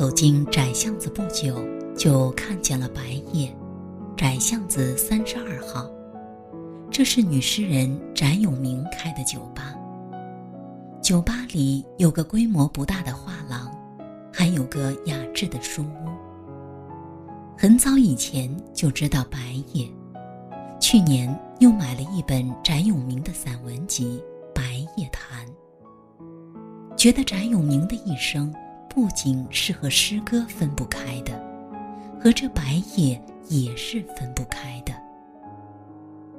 走进窄巷子不久，就看见了白夜，窄巷子三十二号。这是女诗人翟永明开的酒吧。酒吧里有个规模不大的画廊，还有个雅致的书屋。很早以前就知道白夜，去年又买了一本翟永明的散文集《白夜谈》。觉得翟永明的一生不仅是和诗歌分不开的，和这白夜也是分不开的。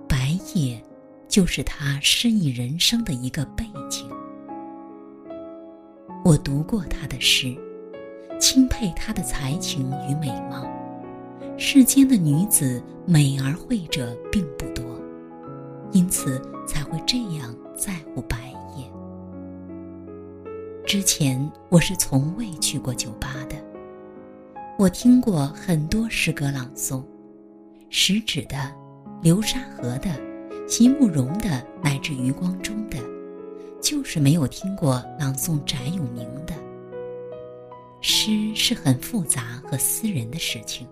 白夜，就是他诗意人生的一个背景。我读过他的诗，钦佩他的才情与美貌。世间的女子美而慧者并不多，因此才会这样在乎白。之前我是从未去过酒吧的。我听过很多诗歌朗诵，食指的、流沙河的、席慕容的，乃至余光中的，就是没有听过朗诵翟永明的。诗是很复杂和私人的事情，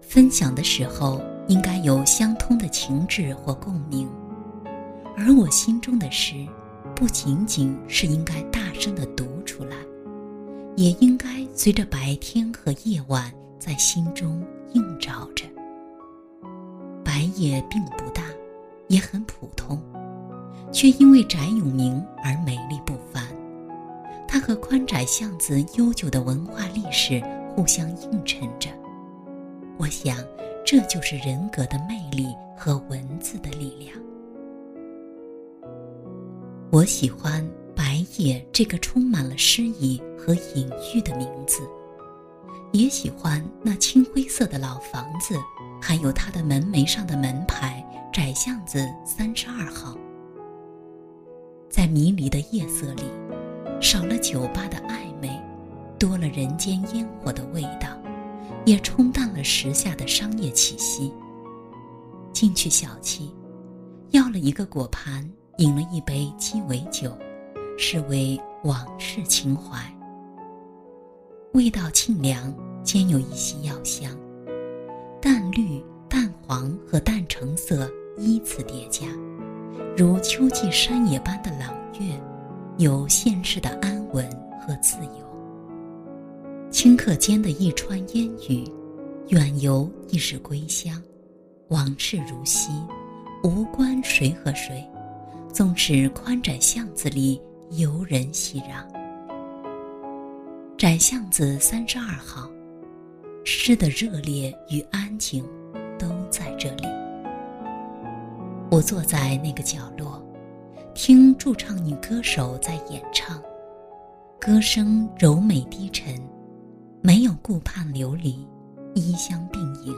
分享的时候应该有相通的情志或共鸣，而我心中的诗。不仅仅是应该大声的读出来，也应该随着白天和夜晚在心中映照着。白夜并不大，也很普通，却因为翟永明而美丽不凡。它和宽窄巷子悠久的文化历史互相映衬着。我想，这就是人格的魅力和文字的力量。我喜欢“白夜”这个充满了诗意和隐喻的名字，也喜欢那青灰色的老房子，还有它的门楣上的门牌“窄巷子三十二号”。在迷离的夜色里，少了酒吧的暧昧，多了人间烟火的味道，也冲淡了时下的商业气息。进去小憩，要了一个果盘。饮了一杯鸡尾酒，是为往事情怀。味道沁凉，兼有一些药香，淡绿、淡黄和淡橙色依次叠加，如秋季山野般的朗月，有现世的安稳和自由。顷刻间的一川烟雨，远游亦是归乡，往事如昔，无关谁和谁。纵使宽窄巷子里游人熙攘，窄巷子三十二号，诗的热烈与安静都在这里。我坐在那个角落，听驻唱女歌手在演唱，歌声柔美低沉，没有顾盼流离，衣香鬓影，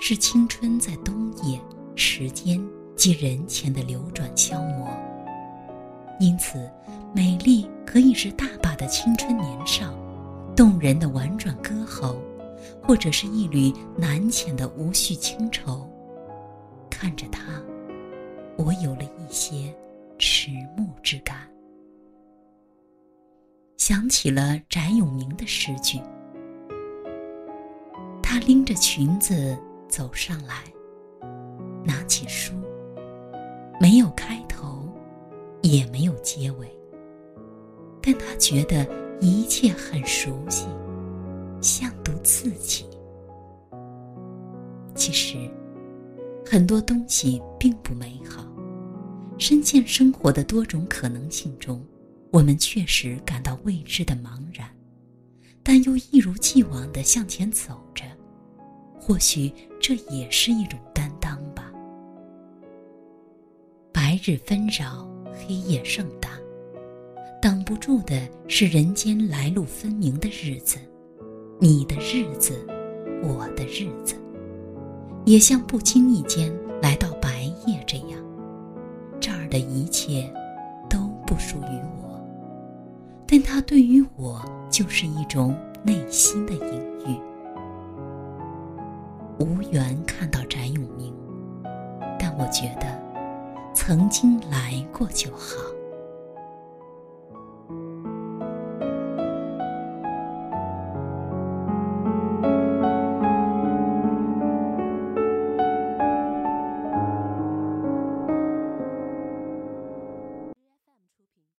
是青春在冬夜时间。及人前的流转消磨，因此，美丽可以是大把的青春年少，动人的婉转歌喉，或者是一缕难遣的无绪清愁。看着它，我有了一些迟暮之感，想起了翟永明的诗句：“她拎着裙子走上来，拿起。”没有开头，也没有结尾，但他觉得一切很熟悉，像读自己。其实，很多东西并不美好。深陷生活的多种可能性中，我们确实感到未知的茫然，但又一如既往的向前走着。或许这也是一种担当吧。白日纷扰，黑夜盛大，挡不住的是人间来路分明的日子，你的日子，我的日子，也像不经意间来到白夜这样，这儿的一切都不属于我，但它对于我就是一种内心的隐喻。无缘看到翟永明，但我觉得。曾经来过就好。